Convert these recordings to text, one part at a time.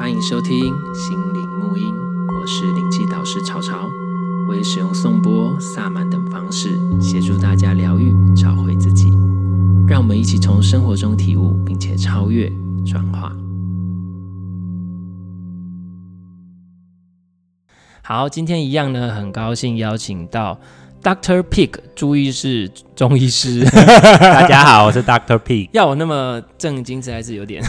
欢迎收听心灵沐音，我是灵气导师潮潮，我也使用颂钵、萨满等方式协助大家疗愈、找回自己。让我们一起从生活中体悟，并且超越、转化。好，今天一样呢，很高兴邀请到 Doctor Pig 朱医师。中医师，大家好，我是 Doctor Pig。要我那么正经，实在是有点，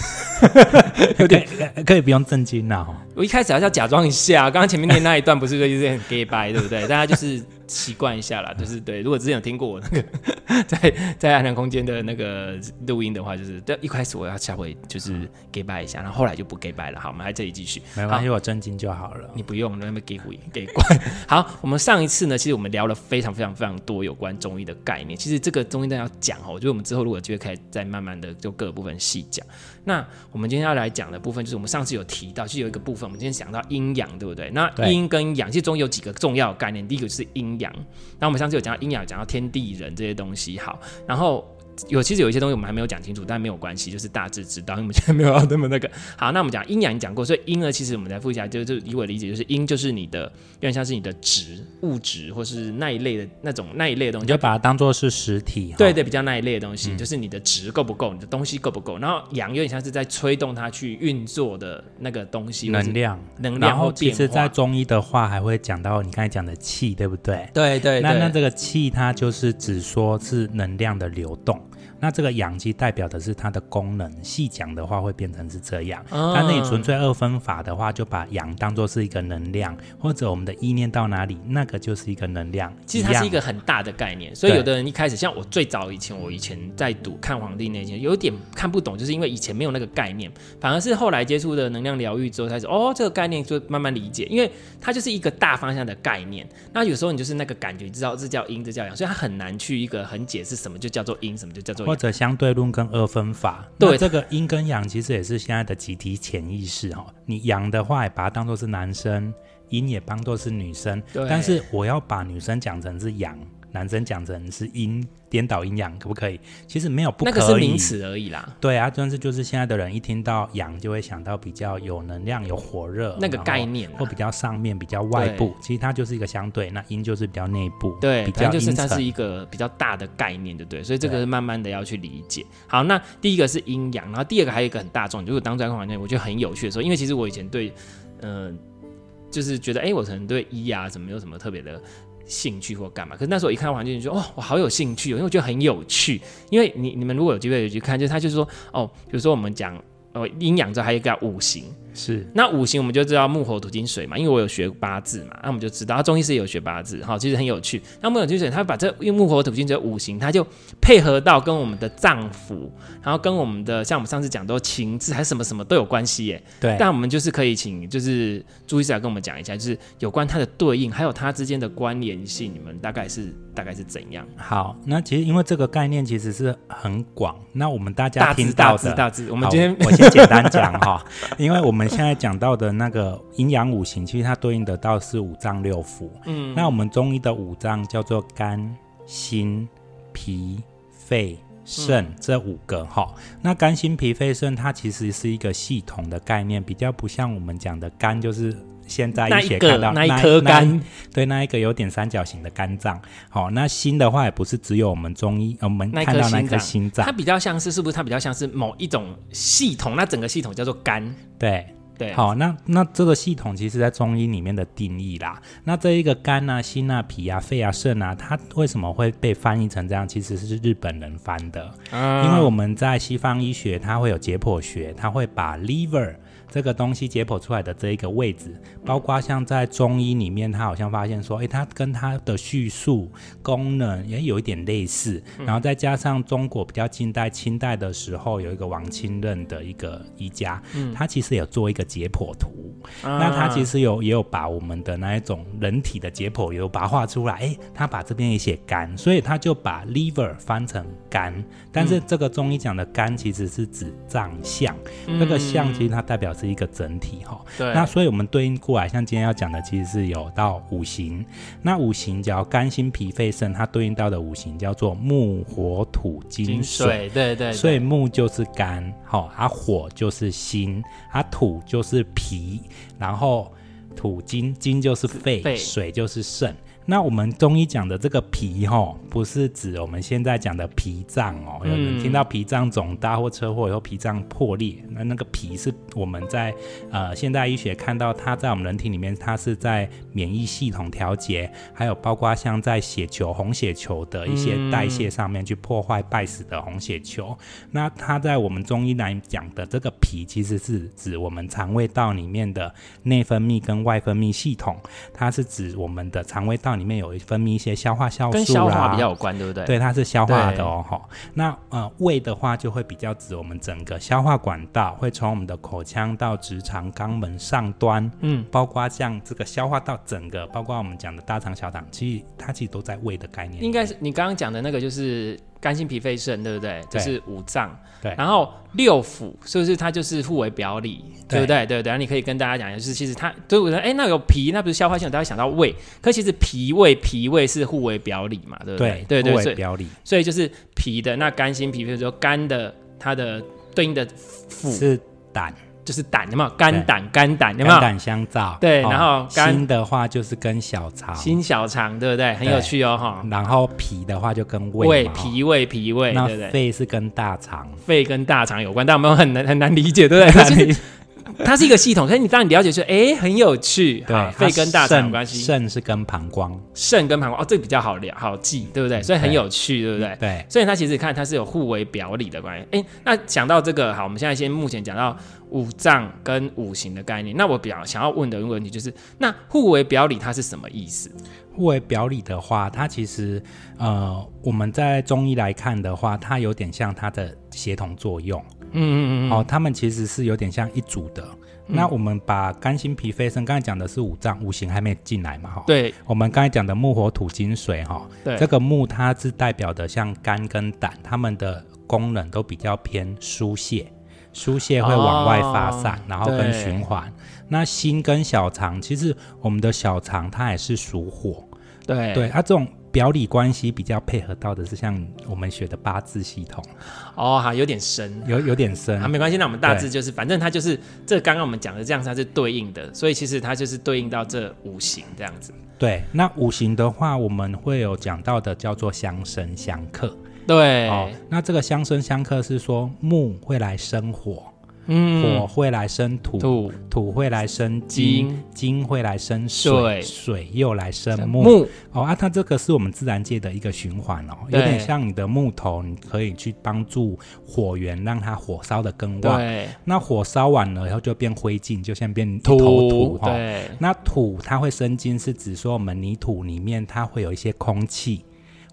有点可以不用正经了。我一开始还是要假装一下，刚刚前面念那一段不是有点 gay 白，对不对？大家就是习惯一下啦，就是对。如果之前有听过我那个 在在暗亮空间的那个录音的话，就是一开始我要下回就是 gay 掰一下，然后后来就不 gay 掰了。好，我们还这里继续，没关系，我真金就好了。你不用那么回 gay 怪。好，我们上一次呢，其实我们聊了非常非常非常多有关中医的概念。其实这个中医都要讲哦，我觉得我们之后如果有机会可以再慢慢的就各个部分细讲。那我们今天要来讲的部分，就是我们上次有提到，就有一个部分，我们今天讲到阴阳，对不对？那阴跟阳，其实中有几个重要概念，第一个就是阴阳。那我们上次有讲到阴阳，讲到天地人这些东西，好，然后。有其实有一些东西我们还没有讲清楚，但没有关系，就是大致知道。因为我们现在没有那么那个。好，那我们讲阴阳讲过，所以阴呢，其实我们再复习一下，就就以我的理解，就是阴就是你的，有点像是你的质物质，或是那一类的那种那一类的东西，你就把它当做是实体。对对，比较那一类的东西，嗯、就是你的值够不够，你的东西够不够。然后阳有点像是在催动它去运作的那个东西，能量，能量。然后其实，在中医的话，还会讲到你刚才讲的气，对不对？对对，对。那那这个气，它就是只说是能量的流动。那这个阳气代表的是它的功能，细讲的话会变成是这样。嗯、但是你纯粹二分法的话，就把阳当做是一个能量，或者我们的意念到哪里，那个就是一个能量。其实它是一个很大的概念，所以有的人一开始像我最早以前，我以前在读看《黄帝内经》，有点看不懂，就是因为以前没有那个概念，反而是后来接触的能量疗愈之后，才说哦，这个概念就慢慢理解，因为它就是一个大方向的概念。那有时候你就是那个感觉，你知道这叫阴，这叫阳，所以它很难去一个很解释什么就叫做阴，什么就叫做阳。或者相对论跟二分法，对这个阴跟阳其实也是现在的集体潜意识哈。你阳的话，也把它当做是男生；阴也当做是女生。对。但是我要把女生讲成是阳。男生讲成是阴，颠倒阴阳可不可以？其实没有不可以，那个是名词而已啦。对啊，但是就是现在的人一听到阳，就会想到比较有能量、有火热那个概念，或比较上面、比较外部。其实它就是一个相对，那阴就是比较内部，对，比较就是它是一个比较大的概念，对不对？所以这个是慢慢的要去理解。好，那第一个是阴阳，然后第二个还有一个很大众，就是当专科环境，我觉得很有趣的时候，因为其实我以前对，嗯、呃，就是觉得哎，我可能对一啊什么有什么特别的。兴趣或干嘛？可是那时候一看到环境，就说哦，我好有兴趣，因为我觉得很有趣。因为你你们如果有机会去看，就是他就是说哦，比如说我们讲。呃，阴阳之后还有一个叫五行，是那五行我们就知道木火土金水嘛，因为我有学八字嘛，那我们就知道，中医师也有学八字，好，其实很有趣。那木火土金水，他把这用木火土金水五行，他就配合到跟我们的脏腑，然后跟我们的像我们上次讲都情志还是什么什么都有关系耶。对。但我们就是可以请就是朱医师来跟我们讲一下，就是有关它的对应，还有它之间的关联性，你们大概是大概是怎样？好，那其实因为这个概念其实是很广，那我们大家听到的大致大致，我们今天我先。简单讲哈，因为我们现在讲到的那个阴阳五行，其实它对应得到是五脏六腑。嗯，那我们中医的五脏叫做肝、心、脾、肺、肾这五个哈。那肝、心、脾、肺、肾，它其实是一个系统的概念，比较不像我们讲的肝就是。现在医学看到那一颗肝，对，那一个有点三角形的肝脏。好，那心的话也不是只有我们中医，我们看到那颗心脏，它比较像是，是不是？它比较像是某一种系统，那整个系统叫做肝。对对，好，那那这个系统其实在中医里面的定义啦。那这一个肝啊、心啊、脾啊、肺啊、肾啊，它为什么会被翻译成这样？其实是日本人翻的，嗯，因为我们在西方医学，它会有解剖学，它会把 liver。这个东西解剖出来的这一个位置，包括像在中医里面，他好像发现说，诶，它跟它的叙述功能也有一点类似。然后再加上中国比较近代、清代的时候，有一个王清任的一个医家，他其实有做一个解剖图。那他其实有也有把我们的那一种人体的解剖有把它画出来。诶，他把这边也写肝，所以他就把 liver 翻成肝。但是这个中医讲的肝其实是指脏象，这个象其实它代表。是一个整体哈，对，那所以我们对应过来，像今天要讲的，其实是有到五行。那五行叫肝、心、脾、肺、肾，它对应到的五行叫做木、火、土、金、水。对对，对。所以木就是肝，好，啊火就是心，啊土就就是脾，然后土金，金就是肺，肺水就是肾。那我们中医讲的这个脾吼，不是指我们现在讲的脾脏哦。有人听到脾脏肿大或车祸以后脾脏破裂，那那个脾是我们在呃现代医学看到它在我们人体里面，它是在免疫系统调节，还有包括像在血球红血球的一些代谢上面去破坏败死的红血球。那它在我们中医来讲的这个脾，其实是指我们肠胃道里面的内分泌跟外分泌系统，它是指我们的肠胃道。里面有分泌一些消化酵素啦，跟消化比较有关，对不对？对，它是消化的哦。哈，那呃胃的话就会比较指我们整个消化管道，会从我们的口腔到直肠肛门上端，嗯，包括像这个消化道整个，包括我们讲的大肠、小肠，其实它其实都在胃的概念。应该是你刚刚讲的那个，就是。肝心脾肺肾，对不对？对就是五脏。对。然后六腑，是不是它就是互为表里，对，对不对？对对。然后你可以跟大家讲，就是其实它，对我说，哎，那有脾，那不是消化系统，大家想到胃，可其实脾胃脾胃是互为表里嘛，对不对？对对对，表里。所以就是脾的那肝心脾肺，说肝的它的对应的腑是胆。就是胆，有没有肝胆肝胆，有没有肝胆相照？对，然后心的话就是跟小肠，心小肠对不对？很有趣哦哈。然后脾的话就跟胃，胃脾胃脾胃，对不对？肺是跟大肠，肺跟大肠有关，但我们很难很难理解，对不对？它是一个系统，所以你当你了解说，哎，很有趣。对，肺跟大肠有关系。肾是跟膀胱，肾跟膀胱哦，这个比较好聊，好记，对不对？所以很有趣，对不对？对。所以它其实看它是有互为表里的关系。哎，那讲到这个，好，我们现在先目前讲到五脏跟五行的概念。那我比较想要问的一个问题就是，那互为表里它是什么意思？互为表里的话，它其实呃，我们在中医来看的话，它有点像它的协同作用。嗯嗯嗯，哦，他们其实是有点像一组的。嗯、那我们把肝心脾肺肾，刚才讲的是五脏五行还没进来嘛？哈，对。我们刚才讲的木火土金水，哈，对，这个木它是代表的像肝跟胆，它们的功能都比较偏疏泄，疏泄会往外发散，哦、然后跟循环。那心跟小肠，其实我们的小肠它也是属火，对对，它、啊、这种。表里关系比较配合到的是像我们学的八字系统哦，哈，有点深，有有点深啊，没关系，那我们大致就是，反正它就是这刚刚我们讲的这样，它是对应的，所以其实它就是对应到这五行这样子。对，那五行的话，我们会有讲到的叫做相生相克。对，哦，那这个相生相克是说木会来生火。嗯，火会来生土，土土会来生金，金，会来生水，水，又来生木。木哦啊，它这个是我们自然界的一个循环哦，有点像你的木头，你可以去帮助火源，让它火烧的更旺。对，那火烧完了以后就变灰烬，就像变土土。对，那土它会生金，是指说我们泥土里面它会有一些空气。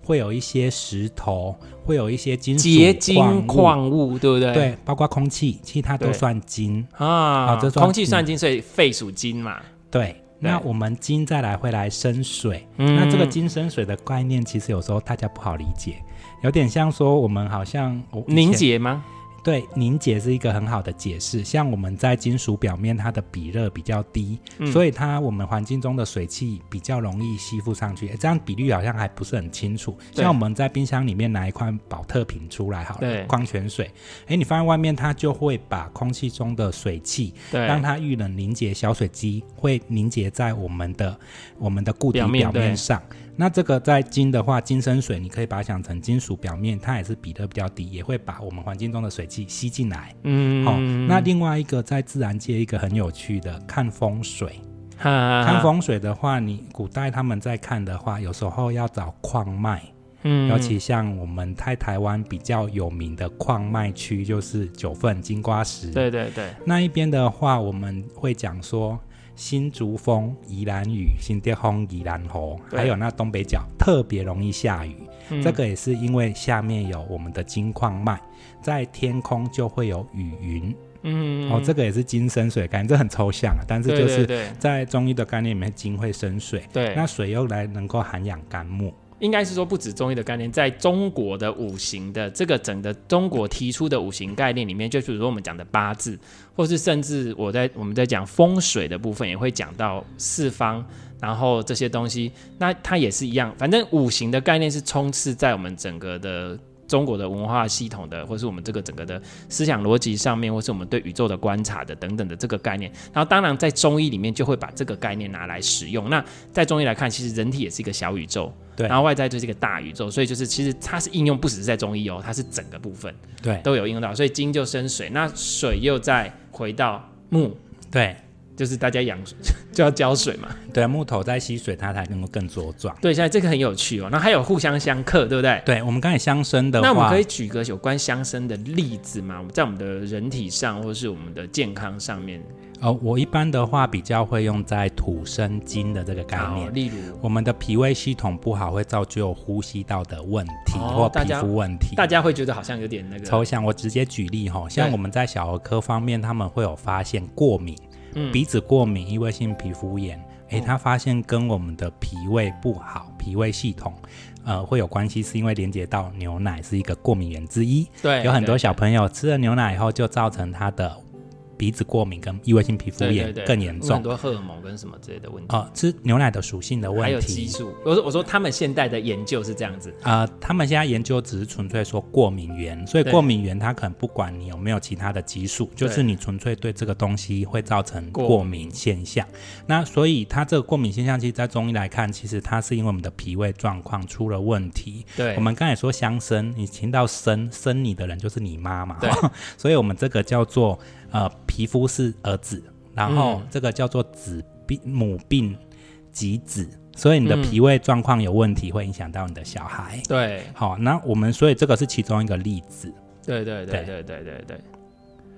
会有一些石头，会有一些金属结晶矿物，对不对？对，包括空气，其他都算金啊。这空气算金，所以肺属金嘛。对，那我们金再来会来生水。那这个金生水的概念，其实有时候大家不好理解，有点像说我们好像凝结吗？对，凝结是一个很好的解释。像我们在金属表面，它的比热比较低，嗯、所以它我们环境中的水汽比较容易吸附上去。这样比率好像还不是很清楚。像我们在冰箱里面拿一块保特瓶出来，好了，矿泉水，哎，你放在外面，它就会把空气中的水汽，让它遇冷凝结，小水积会凝结在我们的我们的固体表面上。那这个在金的话，金生水，你可以把它想成金属表面，它也是比热比较低，也会把我们环境中的水汽吸进来。嗯，好、哦。那另外一个在自然界一个很有趣的看风水，看风水的话，你古代他们在看的话，有时候要找矿脉，嗯，尤其像我们在台湾比较有名的矿脉区，就是九份金瓜石。对对对，那一边的话，我们会讲说。新竹风、宜兰雨、新店风、宜兰河，还有那东北角特别容易下雨，嗯。这个也是因为下面有我们的金矿脉，在天空就会有雨云。嗯，哦，这个也是金生水，感觉这很抽象啊，但是就是在中医的概念里面，金会生水。对，那水又来能够涵养肝木。应该是说，不止中医的概念，在中国的五行的这个整个中国提出的五行概念里面，就比如说我们讲的八字，或是甚至我在我们在讲风水的部分，也会讲到四方，然后这些东西，那它也是一样，反正五行的概念是充斥在我们整个的中国的文化系统的，或是我们这个整个的思想逻辑上面，或是我们对宇宙的观察的等等的这个概念。然后当然在中医里面就会把这个概念拿来使用。那在中医来看，其实人体也是一个小宇宙，对，然后外在就是一个大宇宙，所以就是其实它是应用不只是在中医哦，它是整个部分对都有应用到。所以金就生水，那水又再回到木，对。就是大家养 就要浇水嘛，对，木头在吸水，它才能够更茁壮。对，现在这个很有趣哦。那还有互相相克，对不对？对，我们刚才相生的话，那我们可以举个有关相生的例子吗？在我们的人体上，或是我们的健康上面。哦，我一般的话比较会用在土生金的这个概念。例如，我们的脾胃系统不好，会造就呼吸道的问题、哦、或皮肤问题大。大家会觉得好像有点那个抽象。我直接举例哈，像我们在小儿科方面，他们会有发现过敏。嗯、鼻子过敏、异位性皮肤炎，诶，他发现跟我们的脾胃不好、脾胃系统，呃，会有关系，是因为连接到牛奶是一个过敏源之一。对，有很多小朋友吃了牛奶以后，就造成他的。鼻子过敏跟异位性皮肤炎更严重，很多荷尔蒙跟什么之类的问题。哦，吃牛奶的属性的问题，还有激素。我说我说他们现在的研究是这样子啊、呃，他们现在研究只是纯粹说过敏源，所以过敏源它可能不管你有没有其他的激素，就是你纯粹对这个东西会造成过敏现象。那所以它这个过敏现象，其实在中医来看，其实它是因为我们的脾胃状况出了问题。对，我们刚才说相生，你听到生生你的人就是你妈嘛，对，所以我们这个叫做。呃，皮肤是儿子，然后这个叫做子病、嗯、母病及子，所以你的脾胃状况有问题，会影响到你的小孩。对，好，那我们所以这个是其中一个例子。对对对对对对对。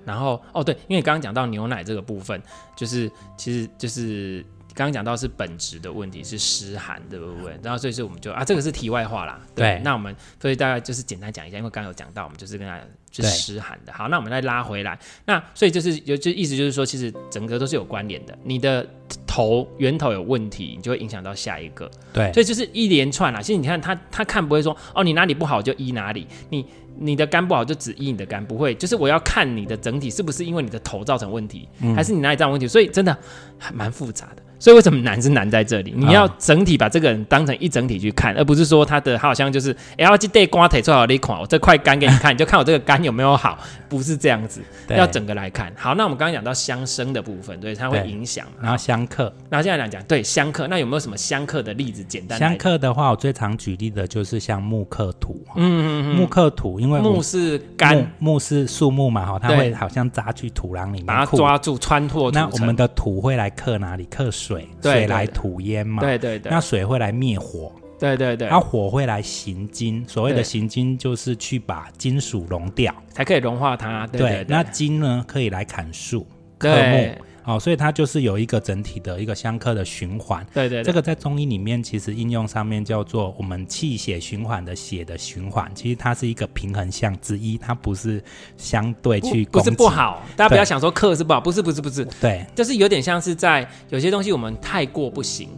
然后哦，对，因为刚刚讲到牛奶这个部分，就是其实就是。刚刚讲到是本质的问题，是湿寒的部分，然后所以说我们就啊，这个是题外话啦。对，对那我们所以大概就是简单讲一下，因为刚刚有讲到，我们就是跟他就是湿寒的。好，那我们再拉回来，那所以就是有就意思就是说，其实整个都是有关联的。你的头源头有问题，你就会影响到下一个。对，所以就是一连串啦。其实你看他他看不会说哦，你哪里不好就医哪里，你你的肝不好就只医你的肝，不会。就是我要看你的整体是不是因为你的头造成问题，嗯、还是你哪里造成问题。所以真的还蛮复杂的。所以为什么难是难在这里？你要整体把这个人当成一整体去看，而不是说他的他好像就是 L G D 刮腿最好的一款，我这块肝给你看，你就看我这个肝有没有好，不是这样子，要整个来看。好，那我们刚刚讲到相生的部分，对，它会影响，然后相克，然后现在来讲，对相克，那有没有什么相克的例子？简单相克的话，我最常举例的就是像木克土，嗯嗯嗯，木克土，因为木是干，木是树木嘛，哈，它会好像扎去土壤里面，把它抓住穿透。那我们的土会来克哪里？克水。水，水来吐烟嘛，对对对，那水会来灭火，对对对，那火会来行金，所谓的行金就是去把金属融掉，才可以融化它。对，对，对，对，那金呢可以来砍树科木，哦，所以它就是有一个整体的一个相克的循环。对，对对，这个在中医里面其实应用上面叫做我们气血循环的血的循环，其实它是一个平衡项之一，它不是相对去不，不是不好，大家不要想说克是不好，不是不是不是，对，就是有点像是在有些东西我们太过不行，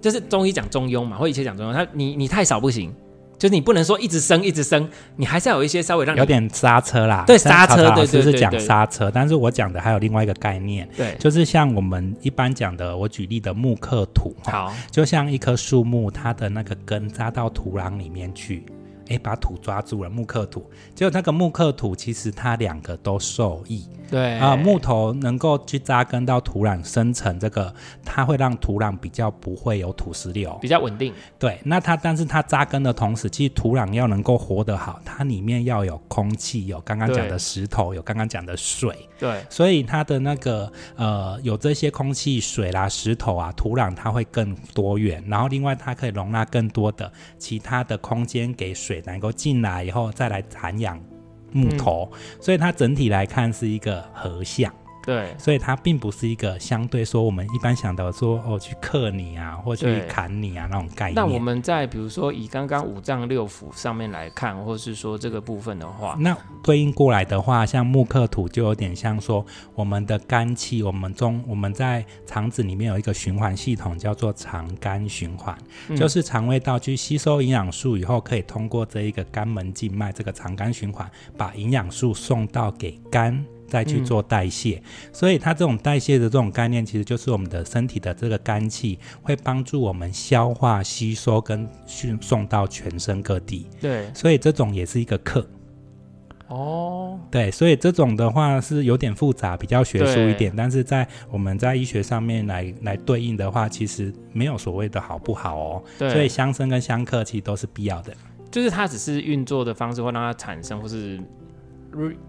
就是中医讲中庸嘛，或以前讲中庸，他你你太少不行。就是你不能说一直升一直升，你还是要有一些稍微让你有点刹车啦。对，刹车，对对对，是讲刹车。但是我讲的还有另外一个概念，对，就是像我们一般讲的，我举例的木克土，好，就像一棵树木，它的那个根扎到土壤里面去。哎，把土抓住了，木克土，结果那个木克土其实它两个都受益。对啊、呃，木头能够去扎根到土壤生成这个，它会让土壤比较不会有土石流，比较稳定。对，那它但是它扎根的同时，其实土壤要能够活得好，它里面要有空气，有刚刚讲的石头，有刚刚讲的水。对，所以它的那个呃有这些空气、水啦、石头啊，土壤它会更多元，然后另外它可以容纳更多的其他的空间给水。能够进来以后再来涵养木头，嗯，所以它整体来看是一个合相。对，所以它并不是一个相对说我们一般想到说哦去克你啊，或去砍你啊那种概念。那我们在比如说以刚刚五脏六腑上面来看，或是说这个部分的话，那对应过来的话，像木克土就有点像说我们的肝气，我们中我们在肠子里面有一个循环系统叫做肠肝循环，嗯，就是肠胃道去吸收营养素以后，可以通过这一个肝门静脉这个肠肝循环，把营养素送到给肝。再去做代谢。嗯、所以它这种代谢的这种概念，其实就是我们的身体的这个肝气会帮助我们消化、吸收跟运送到全身各地。对，所以这种也是一个课。哦，对，所以这种的话是有点复杂，比较学术一点，但是在我们在医学上面来来对应的话，其实没有所谓的好不好哦。对，所以相生跟相克其实都是必要的，就是它只是运作的方式会让它产生，或是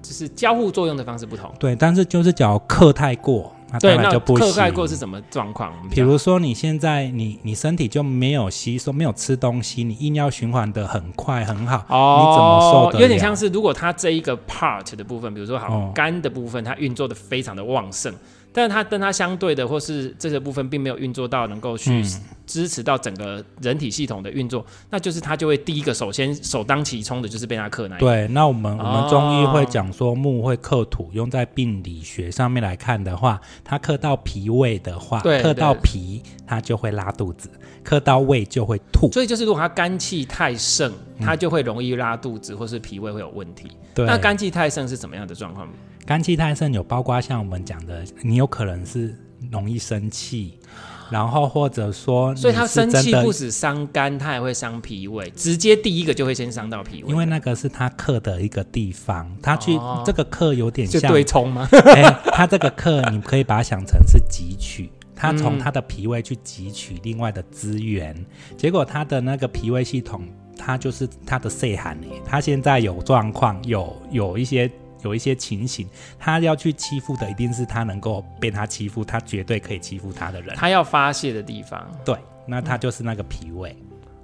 就是交互作用的方式不同。对，但是就是假如克太过。那当然就不行。克太过是什么状况？比如说你现在你你身体就没有吸收，没有吃东西，你硬要循环的很快很好，哦、你怎么受得了？有点像是如果它这一个 part 的部分，比如说好肝的部分，它运作的非常的旺盛。但是它跟它相对的，或是这个部分并没有运作到能够去支持到整个人体系统的运作，嗯、那就是它就会第一个首先首当其冲的就是被它克那。对，那我们我们中医会讲说木会克土，用在病理学上面来看的话，它克到脾胃的话，对克到脾它就会拉肚子，克到胃就会吐。所以就是如果它肝气太盛，它就会容易拉肚子，或是脾胃会有问题。对，那肝气太盛是怎么样的状况？肝气太盛有包括像我们讲的，你有可能是容易生气，然后或者说，所以他生气不止伤肝，他也会伤脾胃，直接第一个就会先伤到脾胃，因为那个是他克的一个地方，他去、哦、这个克有点像对冲吗？欸、他这个克你可以把它想成是汲取，他从他的脾胃去汲取另外的资源，嗯、结果他的那个脾胃系统，他就是他的肺寒呢，他现在有状况，有有一些。有一些情形，他要去欺负的一定是他能够被他欺负，他绝对可以欺负他的人。他要发泄的地方，对，那他就是那个脾胃。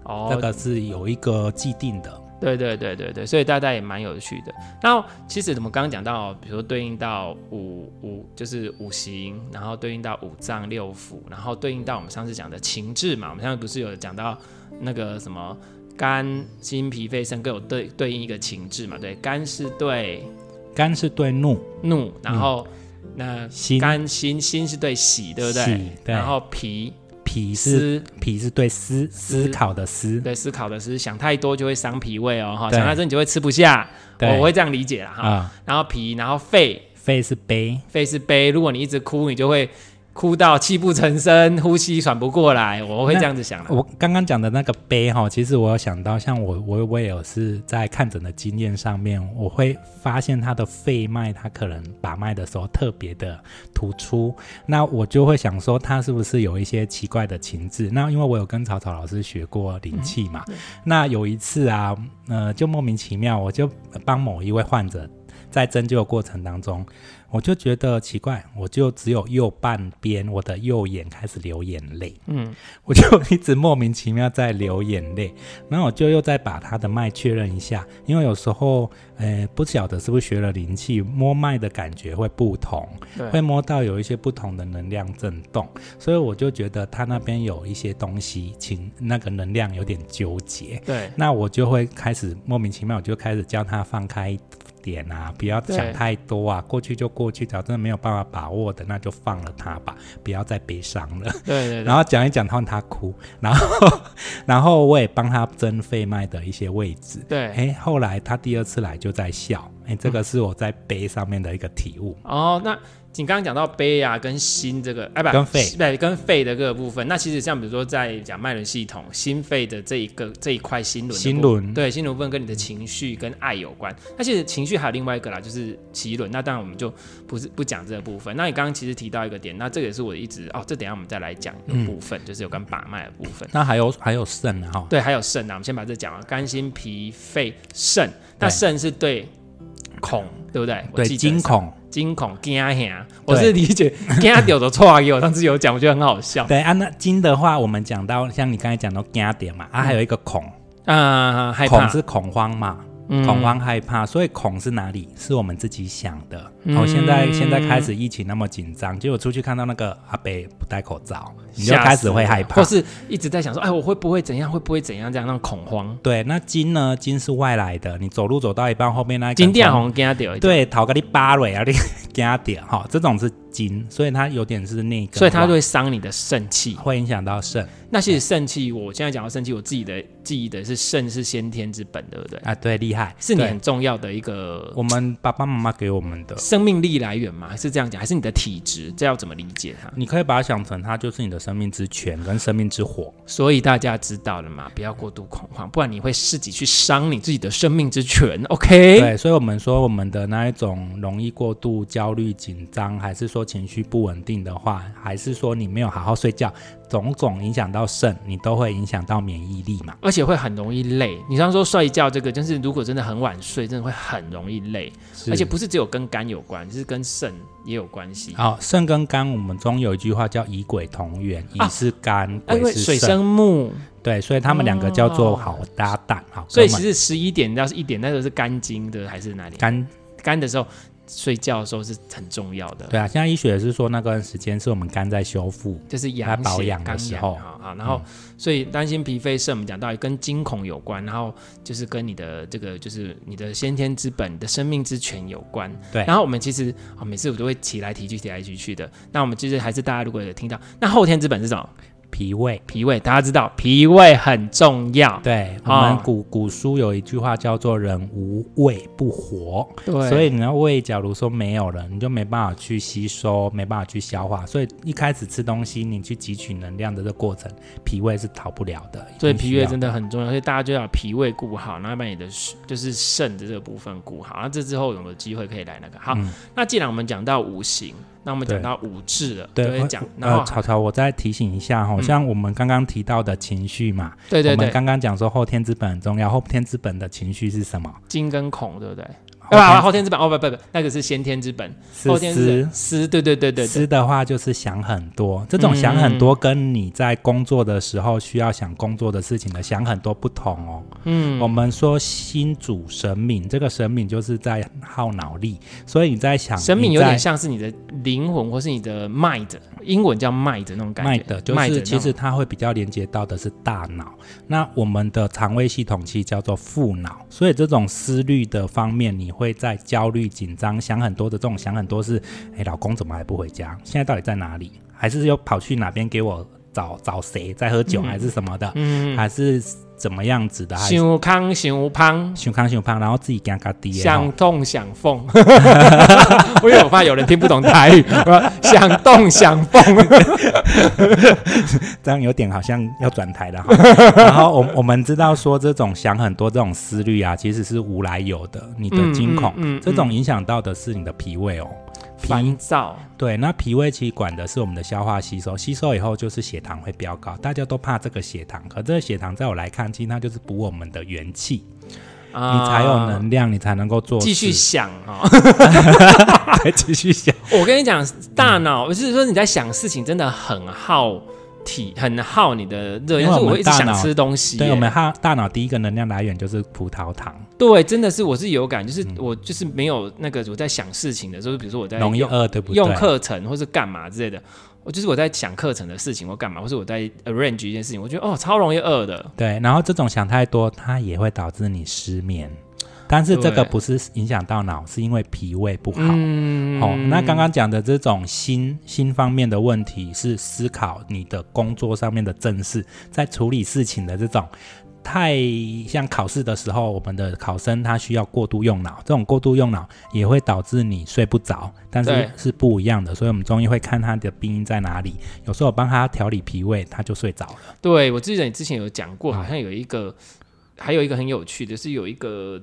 哦、嗯，这个是有一个既定的。对对对对对，所以大家也蛮有趣的。然后其实我们刚刚讲到，比如说对应到五五，就是五行，然后对应到五脏六腑，然后对应到我们上次讲的情志嘛。我们上次不是有讲到那个什么肝、心、脾、肺、肾各有对对应一个情志嘛？对，肝是对。肝是对怒。怒，然后、嗯、那心。肝心心是对喜，对不对？对，然后脾。脾是思。脾是对思思。考的思，对思考的思，想太多就会伤脾胃哦，哈对，想太多你就会吃不下，对。我会这样理解了哈。嗯、然后脾，然后肺。肺是悲，肺是悲，如果你一直哭，你就会。哭到泣不成声，呼吸喘不过来，我会这样子想。我刚刚讲的那个悲哈，其实我有想到，像我我我也有是在看诊的经验上面，我会发现他的肺脉，他可能把脉的时候特别的突出，那我就会想说，他是不是有一些奇怪的情志？那因为我有跟草草老师学过灵气嘛，嗯、那有一次啊，呃，就莫名其妙，我就帮某一位患者在针灸的过程当中。我就觉得奇怪，我就只有右半边，我的右眼开始流眼泪，嗯，我就一直莫名其妙在流眼泪，然后我就又再把他的脉确认一下，因为有时候，呃，不晓得是不是学了灵气，摸脉的感觉会不同，对会摸到有一些不同的能量震动，所以我就觉得他那边有一些东西，情那个能量有点纠结，对，那我就会开始莫名其妙，我就开始叫他放开。点啊，不要想太多啊，过去就过去，只要真的没有办法把握的，那就放了他吧，不要再悲伤了。对，对对。然后讲一讲，他他哭，然后 然后我也帮他争肺脉的一些位置。对。哎，后来他第二次来就在笑，哎，这个是我在碑上面的一个体悟。嗯、哦，那。你刚刚讲到悲啊，跟心这个，哎，不，跟肺，对，跟肺的各个部分。那其实像比如说在讲脉轮系统，心肺的这一个这一块心轮，心轮，对，心轮部分跟你的情绪跟爱有关。那其实情绪还有另外一个啦，就是脐轮。那当然我们就不是不讲这个部分。那你刚刚其实提到一个点，那这个也是我一直哦，这等一下我们再来讲的部分，嗯、就是有关把脉的部分。那还有还有肾呢？哈，对，还有肾啊。我们先把这讲完，肝、心、脾、肺、肾。那肾是对恐，对不对？对，惊恐。惊恐惊吓，我是理解 惊掉的错给我上次有讲，我觉得很好笑。对啊，那惊的话，我们讲到像你刚才讲到惊点嘛，啊，还有一个恐啊，恐是恐慌嘛。恐慌害怕，所以恐是哪里？是我们自己想的。然后现在现在开始疫情那么紧张，结果出去看到那个阿北不戴口罩，你就开始会害怕，或是一直在想说，哎，我会不会怎样？会不会怎样？这样那种恐慌。对，那金呢？金是外来的，你走路走到一半，后面那金店红惊掉，对，头个你扒瑞啊，你惊掉哈，这种是金，所以它有点是那个，所以它会伤你的肾气，会影响到肾。那其实肾气，我现在讲到肾气，我自己的记忆的是肾是先天之本，对不对？啊，对，厉害，是你很重要的一个，我们爸爸妈妈给我们的生命力来源吗，还是这样讲？还是你的体质？这要怎么理解它？你可以把它想成，它就是你的生命之泉跟生命之火。所以大家知道了嘛？不要过度恐慌，不然你会自己去伤你自己的生命之泉。OK？对，所以我们说我们的那一种容易过度焦虑、紧张，还是说情绪不稳定的话，还是说你没有好好睡觉。种种影响到肾，你都会影响到免疫力嘛，而且会很容易累。你像说睡觉这个，就是如果真的很晚睡，真的会很容易累，而且不是只有跟肝有关，就是跟肾也有关系。好、哦，肾跟肝，我们中有一句话叫以鬼同源，乙是肝，癸、啊、是水生木，对，所以他们两个叫做好搭档。好、哦，所以其实十一点到是一点，那时候是肝经的还是哪里？肝肝的时候。睡觉的时候是很重要的。对啊，现在医学也是说那段时间是我们肝在修复，就是养保养的时候啊。然后，嗯、所以担心脾肺肾，我们讲到跟惊恐有关，然后就是跟你的这个就是你的先天之本、你的生命之泉有关。对。然后我们其实啊，每次我都会提来提去、提来提去的。那我们其实还是大家如果有听到，那后天之本是什么？脾胃，脾胃，大家知道脾胃很重要。对，我们古、哦、古书有一句话叫做“人无胃不活”，对，所以你的胃假如说没有了，你就没办法去吸收，没办法去消化。所以一开始吃东西，你去汲取能量的这个过程，脾胃是逃不了的。所以脾胃真的很重要，所以大家就要脾胃顾好，然后把你的就是肾的这个部分顾好。那这之后有没有机会可以来那个？好，嗯、那既然我们讲到五行。那我们讲到五志了，对，讲。然后，曹操，我再提醒一下哈，像我们刚刚提到的情绪嘛，对对对，我们刚刚讲说后天之本很重要，后天之本的情绪是什么？惊跟恐，对不对？啊，后天之本哦，不不不，那个是先天之本，后天之思，对对对对，思的话就是想很多，这种想很多跟你在工作的时候需要想工作的事情的想很多不同哦。嗯，我们说心主神明，这个神明就是在耗脑力，所以你在想，神明有点像是你的灵魂或是你的 mind，英文叫 mind 那种感觉，mind 就是其实它会比较连接到的是大脑。那我们的肠胃系统其实叫做副脑，所以这种思虑的方面你会。会在焦虑、紧张、想很多的这种想很多是，哎，老公怎么还不回家？现在到底在哪里？还是又跑去哪边给我找找谁在喝酒，还是什么的？嗯，还是怎么样子的？想康想胖，想康想胖，然后自己干嘎爹，想痛想凤。因 为我怕有人听不懂台语，想动想凤，这样有点好像要转台了哈。然后我我们知道说，这种想很多这种思虑啊，其实是无来由的。你的惊恐，嗯嗯嗯嗯、这种影响到的是你的脾胃哦。烦躁，对，那脾胃其实管的是我们的消化吸收，吸收以后就是血糖会飙高，大家都怕这个血糖，可这个血糖在我来看，其实它就是补我们的元气，呃、你才有能量，你才能够做。继续想啊，再继续想。我跟你讲，大脑，就、嗯、是说你在想事情，真的很耗。体很耗你的热，但是我一直想吃东西。对，我们大大脑第一个能量来源就是葡萄糖。对，真的是我是有感，就是我就是没有那个我在想事情的时候，比如说我在？用课程或是干嘛之类的，我就是我在想课程的事情或干嘛，或是我在 arrange 一件事情，我觉得哦超容易饿的。对，然后这种想太多，它也会导致你失眠。但是这个不是影响到脑，是因为脾胃不好。嗯，哦，那刚刚讲的这种心心方面的问题，是思考你的工作上面的正事，在处理事情的这种，太像考试的时候，我们的考生他需要过度用脑，这种过度用脑也会导致你睡不着，但是是不一样的。所以我们中医会看他的病因在哪里，有时候我帮他调理脾胃，他就睡着了。对，我记得你之前有讲过，好像有一个，还有一个很有趣的是有一个。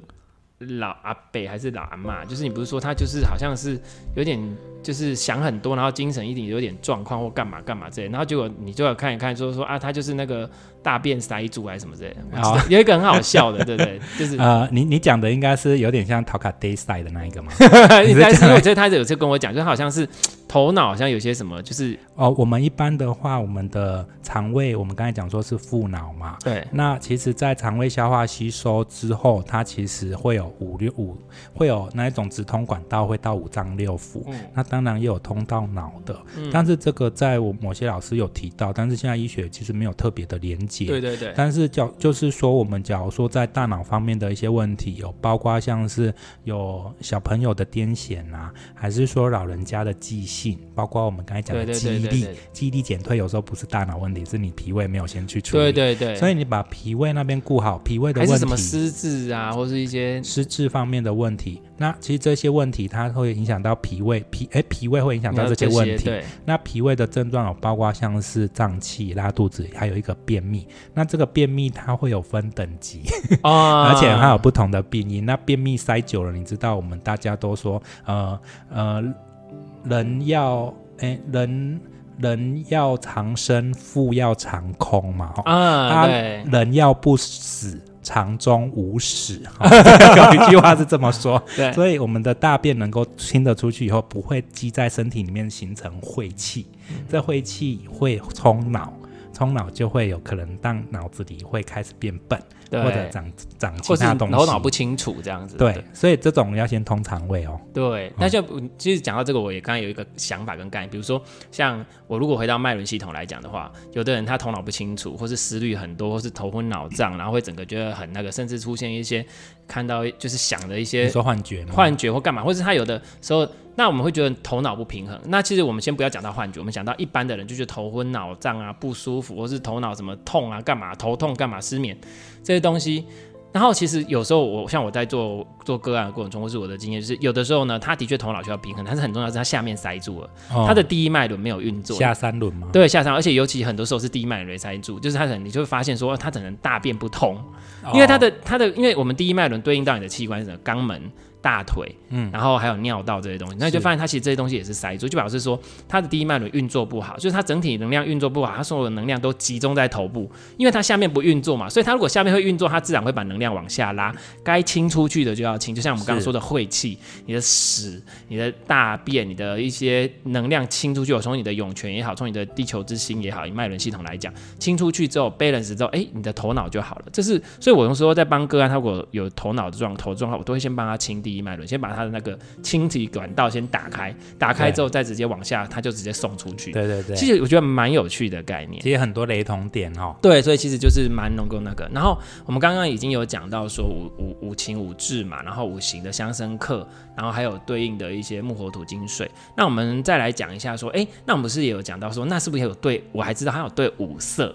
老阿伯还是老阿妈，就是你不是说他就是好像是有点就是想很多，然后精神一定有点状况或干嘛干嘛之类，然后结果你就要看一看，说说啊，他就是那个大便塞住还是什么之类的。好，有一个很好笑的，对不对？就是呃，你你讲的应该是有点像陶卡 day 塞的那一个吗？应该是，我觉得他有次跟我讲，就好像是。头脑好像有些什么，就是哦，我们一般的话，我们的肠胃，我们刚才讲说是副脑嘛，对。那其实，在肠胃消化吸收之后，它其实会有五六五，会有那一种直通管道会到五脏六腑，嗯、那当然也有通到脑的。嗯、但是这个在我某些老师有提到，但是现在医学其实没有特别的连接。对对对。但是叫就是说，我们假如说在大脑方面的一些问题，有包括像是有小朋友的癫痫啊，还是说老人家的记性。性，包括我们刚才讲的记忆力，记忆力减退，有时候不是大脑问题，是你脾胃没有先去处理。对对对。所以你把脾胃那边顾好，脾胃的问题，还是什么失智啊，或是一些失智方面的问题。那其实这些问题它会影响到脾胃，脾哎脾胃会影响到这些问题。对。那脾胃的症状有包括像是胀气、拉肚子，还有一个便秘。那这个便秘它会有分等级，哦、而且它有不同的病因。那便秘塞久了，你知道我们大家都说，呃呃，人要哎人人要长生，腹要长空嘛。啊，啊对。人要不死。肠中无屎，哦、有一句话是这么说。对，所以我们的大便能够清得出去以后，不会积在身体里面形成晦气，嗯、这晦气会冲脑，冲脑就会有可能让脑子里会开始变笨。对，或者长长其他东西，头脑不清楚这样子。对，对所以这种要先通肠胃哦。对，那就其实讲到这个，我也刚刚有一个想法跟概念，比如说像我如果回到脉轮系统来讲的话，有的人他头脑不清楚，或是思虑很多，或是头昏脑胀，然后会整个觉得很那个，甚至出现一些看到就是想的一些说幻觉、幻觉或干嘛，或是他有的时候。那我们会觉得头脑不平衡。那其实我们先不要讲到幻觉，我们讲到一般的人就觉得头昏脑胀啊，不舒服，或是头脑什么痛啊，干嘛头痛干嘛失眠这些东西。然后其实有时候我像我在做做个案的过程中，或是我的经验就是，有的时候呢，他的确头脑需要平衡，但是很重要是他下面塞住了，哦、他的第一脉轮没有运作。下三轮吗？对，下三轮，而且尤其很多时候是第一脉轮塞住，就是他可能你就会发现说他可能大便不通，哦、因为他的他的因为我们第一脉轮对应到你的器官是什么？肛门。大腿，嗯，然后还有尿道这些东西，那你就发现它其实这些东西也是塞住，就表示说它的第一脉轮运作不好，就是它整体能量运作不好，它所有的能量都集中在头部，因为它下面不运作嘛，所以它如果下面会运作，它自然会把能量往下拉，该清出去的就要清，就像我们刚刚说的晦气，你的屎、你的大便、你的一些能量清出去，从你的涌泉也好，从你的地球之心也好，以脉轮系统来讲，清出去之后，balance 之后，哎，你的头脑就好了。这是，所以我有时候在帮个案，他如果有头脑的状头状况，我都会先帮他清第一脉轮，先把它的那个清体管道先打开，打开之后再直接往下，它就直接送出去。对对对，其实我觉得蛮有趣的概念，其实很多雷同点哦。对，所以其实就是蛮能够那个。然后我们刚刚已经有讲到说五五五情五志嘛，然后五行的相生克，然后还有对应的一些木火土金水。那我们再来讲一下说，哎，那我们不是也有讲到说，那是不是也有对？我还知道还有对五色。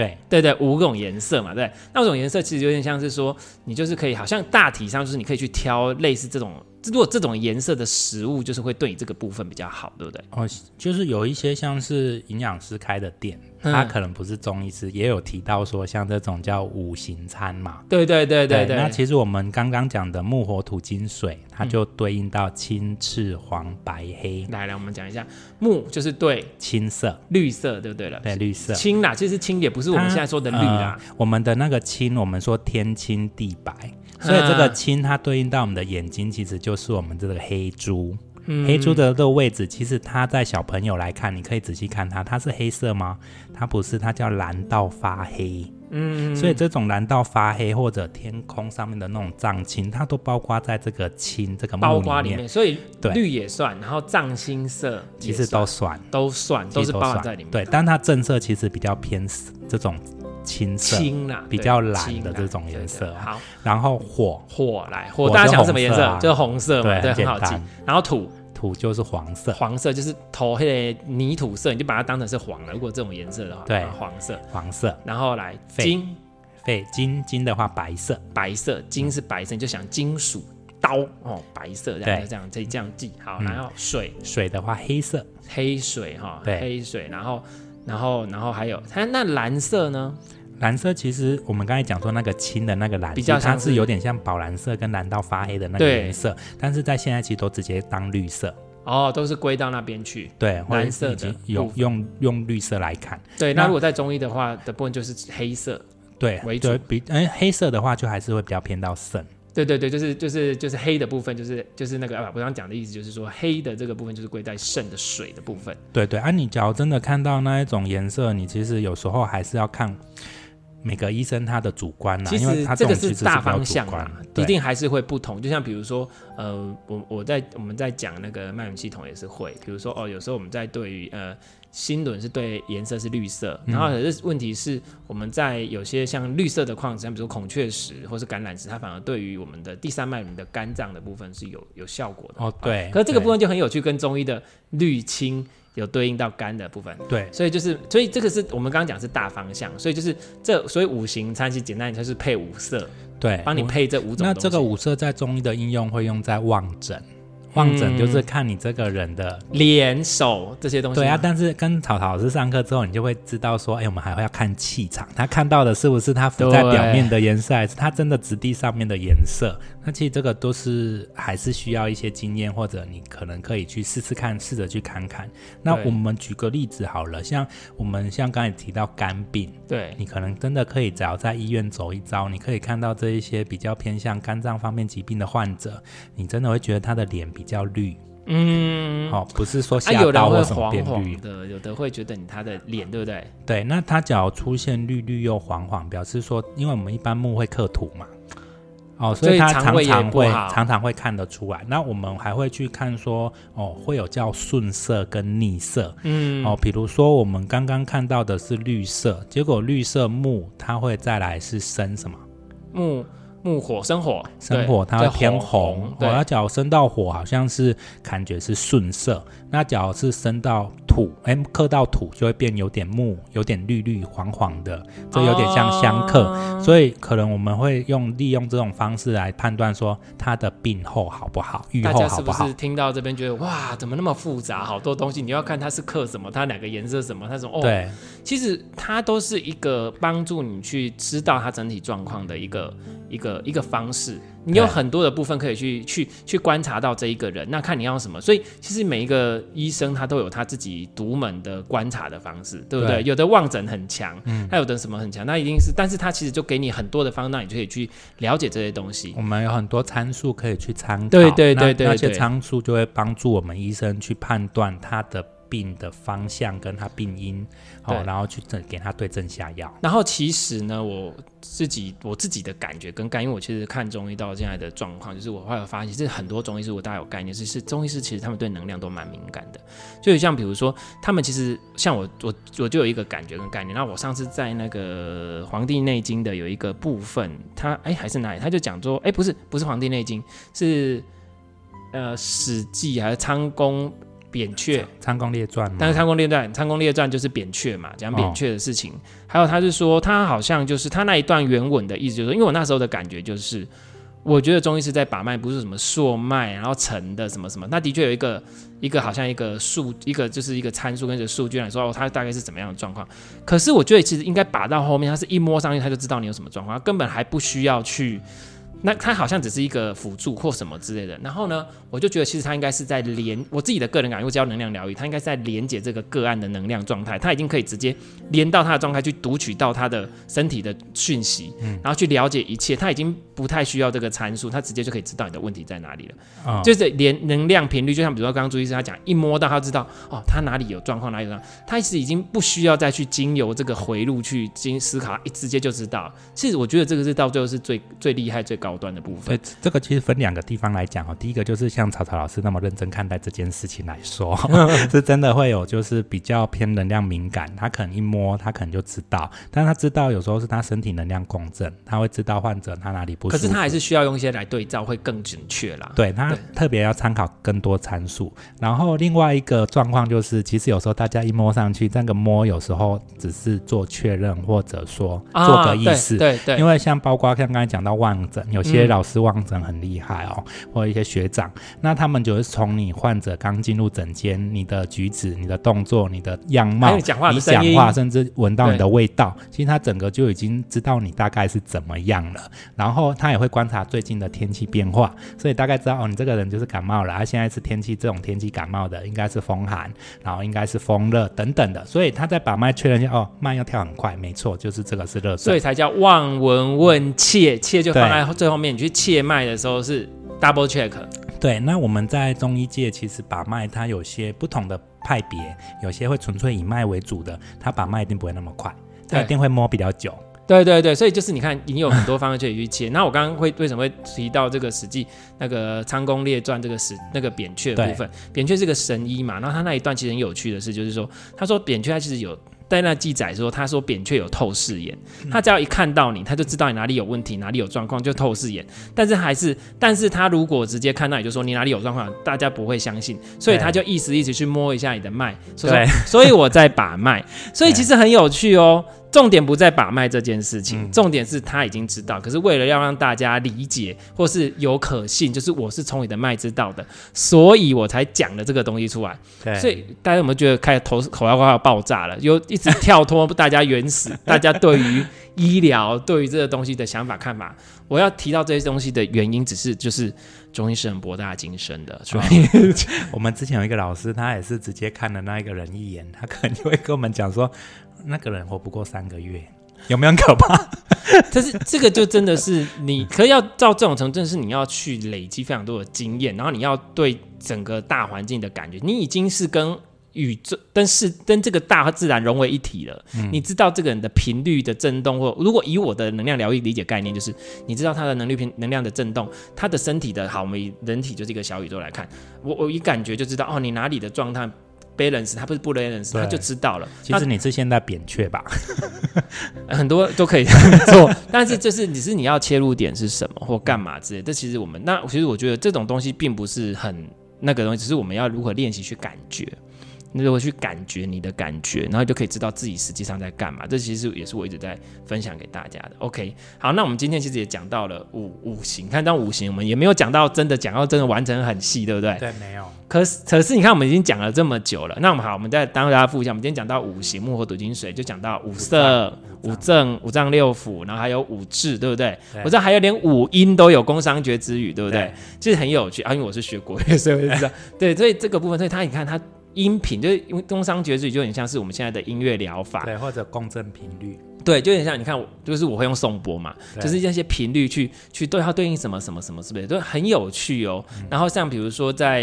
对对对，五种颜色嘛，对，那五种颜色其实有点像是说，你就是可以，好像大体上就是你可以去挑类似这种。如果这种颜色的食物，就是会对你这个部分比较好，对不对？哦，就是有一些像是营养师开的店，他、嗯、可能不是中医师，也有提到说像这种叫五行餐嘛。对对对对对，对。那其实我们刚刚讲的木火土金水，它就对应到青赤黄白黑。来来，我们讲一下木就是对青色、绿色，对不对了？对，绿色。青啦，其实青也不是我们现在说的绿啦。呃、我们的那个青，我们说天青地白。所以这个青它对应到我们的眼睛，其实就是我们这个黑珠。嗯、黑珠的这个位置，其实它在小朋友来看，你可以仔细看它，它是黑色吗？它不是，它叫蓝到发黑。嗯，所以这种蓝到发黑或者天空上面的那种藏青，它都包括在这个青这个木里面。里面所以绿也算，然后藏青色其实都算，都算，都是包含在里面。对，但它正色其实比较偏这种。青色，青啦，比较蓝的这种颜色。好，然后火，火来，火大家想什么颜色？就是红色嘛，对，很好记。然后土，土就是黄色，黄色就是头黑的泥土色，你就把它当成是黄了。如果这种颜色的话，对，黄色，黄色。然后来金，对，金金的话白色，白色，金是白色，你就想金属刀哦，白色这样这样可以这样记。好，然后水，水的话黑色，黑水哈，黑水，然后。然后，然后还有它那蓝色呢？蓝色其实我们刚才讲说那个青的那个蓝，比较它是有点像宝蓝色跟蓝到发黑的那个颜色，但是在现在其实都直接当绿色哦，都是归到那边去。对，蓝色的有用用绿色来看。对，那如果在中医的话的部分就是黑色对为主，比哎黑色的话就还是会比较偏到肾。对对对，就是就是就是黑的部分，就是就是那个啊，我刚讲的意思就是说，黑的这个部分就是归在肾的水的部分。对对，啊，你只要真的看到那一种颜色，你其实有时候还是要看每个医生他的主观呢、啊，其实这个是大方向嘛，一定还是会不同。就像比如说，呃，我我在我们在讲那个脉轮系统也是会，比如说哦，有时候我们在对于呃心轮是对颜色是绿色，然后可是问题是我们在有些像绿色的矿石，像比如说孔雀石或是橄榄石，它反而对于我们的第三脉轮的肝脏的部分是有有效果的。哦，对。可是这个部分就很有趣，跟中医的绿青。有对应到肝的部分，对，所以就是，所以这个是我们刚刚讲是大方向，所以就是这，所以五行餐其实简单就是配五色，对，帮你配这五种。那这个五色在中医的应用会用在望诊。望诊就是看你这个人的脸、嗯、手这些东西。对啊，但是跟草草老师上课之后，你就会知道说，哎、欸，我们还会要看气场，他看到的是不是他浮在表面的颜色，还是他真的质地上面的颜色？那其实这个都是还是需要一些经验，或者你可能可以去试试看，试着去看看。那我们举个例子好了，像我们像刚才提到肝病，对，你可能真的可以只要在医院走一遭，你可以看到这一些比较偏向肝脏方面疾病的患者，你真的会觉得他的脸比较绿，嗯，好、哦，不是说下刀或什么变绿、啊、有的会黄黄的，有的会觉得你他的脸对不对？对，那他只要出现绿绿又黄黄，表示说，因为我们一般木会刻土嘛。哦，所以他常常会常常会看得出来。那我们还会去看说，哦，会有叫顺色跟逆色。嗯，哦，比如说我们刚刚看到的是绿色，结果绿色木它会再来是生什么？木木火生火，生火它会偏红。对，它假如生到火，好像是感觉是顺色。那假如是生到土，哎，克到土就会变有点木，有点绿绿黄黄的，这有点像相克，哦，所以可能我们会用利用这种方式来判断说他的病后好不好，愈后好不好。大家是不是听到这边觉得哇，怎么那么复杂，好多东西，你要看它是克什么，它哪个颜色什么，它说哦，对，其实它都是一个帮助你去知道它整体状况的一个一个一个方式。你有很多的部分可以去去去观察到这一个人，那看你要什么。所以其实每一个医生他都有他自己独门的观察的方式，对不对？对，有的望诊很强，嗯，他有的什么很强，那一定是，但是他其实就给你很多的方向，那你就可以去了解这些东西。我们有很多参数可以去参考，对对对对，那些参数就会帮助我们医生去判断他的。病的方向跟他病因，好，然后去给他对症下药。然后其实呢，我自己我自己的感觉跟概念，因为我其实看中医到现在的状况，就是我后来发现，其实很多中医师，我大概有概念，是是中医师其实他们对能量都蛮敏感的。就像比如说，他们其实像我，我我就有一个感觉跟概念。那我上次在那个《黄帝内经》的有一个部分，他哎还是哪里，他就讲说，哎不是不是《黄帝内经》，是呃《史记》还是仓公。扁鹊，仓公列传，但是仓公列传，仓公列传就是扁鹊嘛，讲扁鹊的事情。哦、还有他是说，他好像就是他那一段原文的意思，就是说，因为我那时候的感觉就是，我觉得中医是在把脉，不是什么硕脉，然后沉的什么什么。那的确有一个一个好像一个数，一个就是一个参数跟着数据来说，哦，他大概是怎么样的状况。可是我觉得其实应该把到后面，他是一摸上去他就知道你有什么状况，他根本还不需要去。那它好像只是一个辅助或什么之类的，然后呢，我就觉得其实它应该是在连我自己的个人感觉，我教能量疗愈，它应该是在连接这个个案的能量状态，它已经可以直接连到他的状态去读取到他的身体的讯息，嗯，然后去了解一切，它已经不太需要这个参数，它直接就可以知道你的问题在哪里了，哦、就是连能量频率，就像比如说刚刚朱医师他讲，一摸到他知道哦，他哪里有状况，哪里有状况，他其实已经不需要再去经由这个回路去进行思考，一直接就知道。其实我觉得这个是到最后是最最厉害最高。高端的部分，对，这个其实分两个地方来讲哦。第一个就是像草草老师那么认真看待这件事情来说，是真的会有就是比较偏能量敏感，他可能一摸他可能就知道，但他知道有时候是他身体能量共振，他会知道患者他哪里不舒服。可是他还是需要用一些来对照，会更准确啦。对，他特别要参考更多参数。然后另外一个状况就是，其实有时候大家一摸上去，这个摸有时候只是做确认，或者说做个意思。对对，因为像包括像刚才讲到望诊有些老师望诊很厉害哦，或者一些学长，那他们就是从你患者刚进入诊间，你的举止、你的动作、你的样貌、你讲话，你讲话，甚至闻到你的味道，其实他整个就已经知道你大概是怎么样了。然后他也会观察最近的天气变化，所以大概知道哦，你这个人就是感冒了。他现在是天气这种天气感冒的，应该是风寒，然后应该是风热等等的。所以他在把脉确认一下，哦，脉要跳很快，没错，就是这个是热，所以才叫望闻问切，切就放在最后面，你去。切脉的时候是 double check，对。那我们在中医界其实把脉，它有些不同的派别，有些会纯粹以脉为主的，它把脉一定不会那么快，它一定会摸比较久。对对对，所以就是你看，你有很多方式可以去切。那我刚刚会为什么会提到这个《史记》那个《仓公列传》这个史那个扁鹊的部分？扁鹊是个神医嘛，然后他那一段其实很有趣的是，就是说他说扁鹊他其实有。在那记载说，他说扁鹊有透视眼，他只要一看到你，他就知道你哪里有问题，哪里有状况，就透视眼。但是还是，但是他如果直接看到你就说你哪里有状况，大家不会相信，所以他就意思一直去摸一下你的脉，所以，所以我在把脉，所以其实很有趣哦。重点不在把脉这件事情，嗯，重点是他已经知道。可是为了要让大家理解或是有可信，就是我是从你的脉知道的，所以我才讲了这个东西出来。对，所以大家有没有觉得开始头口要快要爆炸了？有一直跳脱大家原始，大家对于医疗对于这个东西的想法看法。我要提到这些东西的原因，只是就是中医是很博大精深的。所以，哦，我们之前有一个老师，他也是直接看了那一个人一眼，他可能就会跟我们讲说。那个人活不过三个月，有没有很可怕？但是这个就真的是你，可以要照这种程度，是你要去累积非常多的经验，然后你要对整个大环境的感觉，你已经是跟宇宙、跟是跟这个大自然融为一体了。嗯、你知道这个人的频率的震动，或如果以我的能量疗愈理解概念，就是你知道他的能力频能量的震动，他的身体的好，我们以人体就是一个小宇宙来看，我我一感觉就知道哦，你哪里的状态。balance，他不是不 balance，他就知道了。其实你是现在扁鹊吧？很多都可以 做，但是就是你是你要切入点是什么或干嘛之类。这其实我们那其实我觉得这种东西并不是很那个东西，只是我们要如何练习去感觉。你如果去感觉你的感觉，然后就可以知道自己实际上在干嘛。这其实也是我一直在分享给大家的。OK，好，那我们今天其实也讲到了五五行，看到五行，我们也没有讲到真的讲到真的完成很细，对不对？对，没有。可是可是你看，我们已经讲了这么久了。那我们好，我们再当大家复一下。我们今天讲到五行，木火土金水，就讲到五色、五正、五脏六腑，然后还有五志，对不对？对，我知道还有连五音都有工商角徵羽，对不对？其实很有趣啊，因为我是学国乐，所以我就知道。对，所以这个部分，所以他你看他。音频就是因为工商角徵羽就很像是我们现在的音乐疗法，对，或者共振频率，对，就有点像你看我，就是我会用颂钵嘛，就是这些频率去去对它对应什么什么什么，是不是都很有趣哦？嗯、然后像比如说在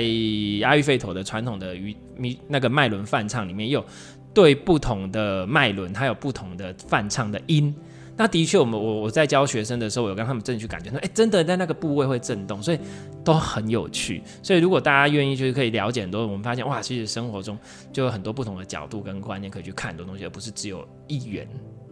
阿育吠陀的传统的语迷那个脉轮泛唱里面，又对不同的脉轮，它有不同的泛唱的音。那的确，我们我我在教学生的时候，我有跟他们真的去感觉说，哎，真的在那个部位会震动，所以都很有趣。所以如果大家愿意，就是可以了解很多，我们发现哇，其实生活中就有很多不同的角度跟观念可以去看很多东西，而不是只有一元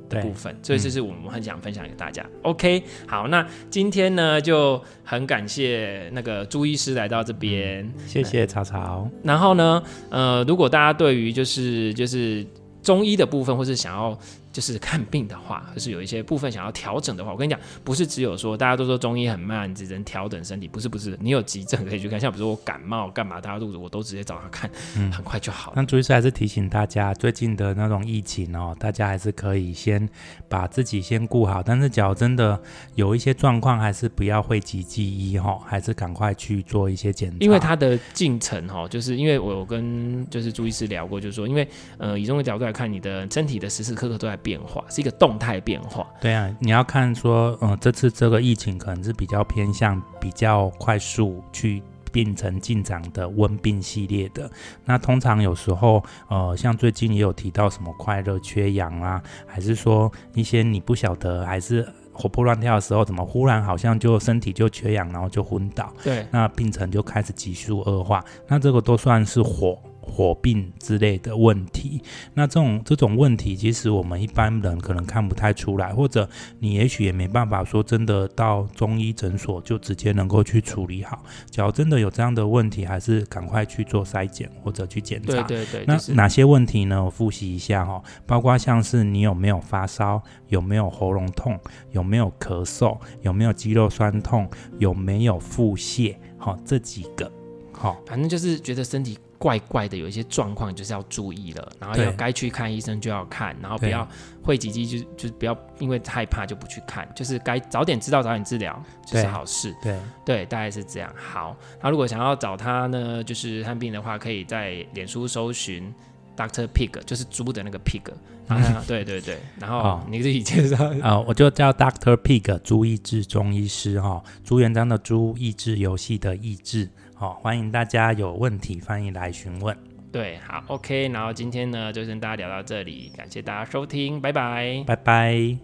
的部分。所以这是我们很想分享给大家。嗯、OK，好，那今天呢就很感谢那个朱医师来到这边，嗯、谢谢曹曹。然后呢，呃，如果大家对于就是就是中医的部分，或是想要。就是 看病的话，就是有一些部分想要调整的话，我跟你讲，不是只有说大家都说中医很慢，只能调整身体，不是不是，你有急症可以去看，像比如说我感冒干嘛，大家肚子，我都直接找他看，嗯，很快就好了。那朱医师还是提醒大家，最近的那种疫情哦，大家还是可以先把自己先顾好，但是脚真的有一些状况，还是不要讳疾忌医哈，还是赶快去做一些检查。因为它的进程哈，就是因为我有跟就是朱医师聊过，就是说，因为呃，以中医角度来看，你的身体的时时刻刻都在变化，是一个动态变化。对啊，你要看说，嗯、呃，这次这个疫情可能是比较偏向比较快速去病程进展的温病系列的。那通常有时候，呃，像最近也有提到什么快乐缺氧啊，还是说一些你不晓得，还是活泼乱跳的时候，怎么忽然好像就身体就缺氧，然后就昏倒。对，那病程就开始急速恶化。那这个都算是火。火病之类的问题，那这种这种问题，其实我们一般人可能看不太出来，或者你也许也没办法说真的到中医诊所就直接能够去处理好。假如真的有这样的问题，还是赶快去做筛检或者去检查。对对对。那哪些问题呢？我复习一下哈，包括像是你有没有发烧，有没有喉咙痛，有没有咳嗽，有没有肌肉酸痛，有没有腹泻，好，这几个，好，反正就是觉得身体。怪怪的，有一些状况就是要注意了，然后要该去看医生就要看，然后不要讳疾忌医，就就不要因为害怕就不去看，就是该早点知道早点治疗就是好事。对对，大概是这样。好，那如果想要找他呢，就是看病的话，可以在脸书搜寻 Doctor Pig，就是猪的那个 Pig。啊，对对对，然后你自己介绍啊，我就叫 Doctor Pig，朱意志中医师哈，朱元璋的朱，益智游戏的益智。好，欢迎大家有问题，欢迎来询问。对，好，OK。然后今天呢，就先大家聊到这里，感谢大家收听，拜拜，拜拜。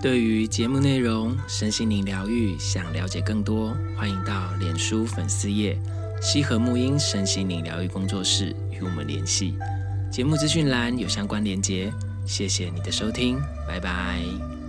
对于节目内容，身心灵疗愈，想了解更多，欢迎到脸书粉丝页“西河沐音身心灵疗愈工作室”与我们联系。节目资讯栏有相关连接谢谢你的收听拜拜。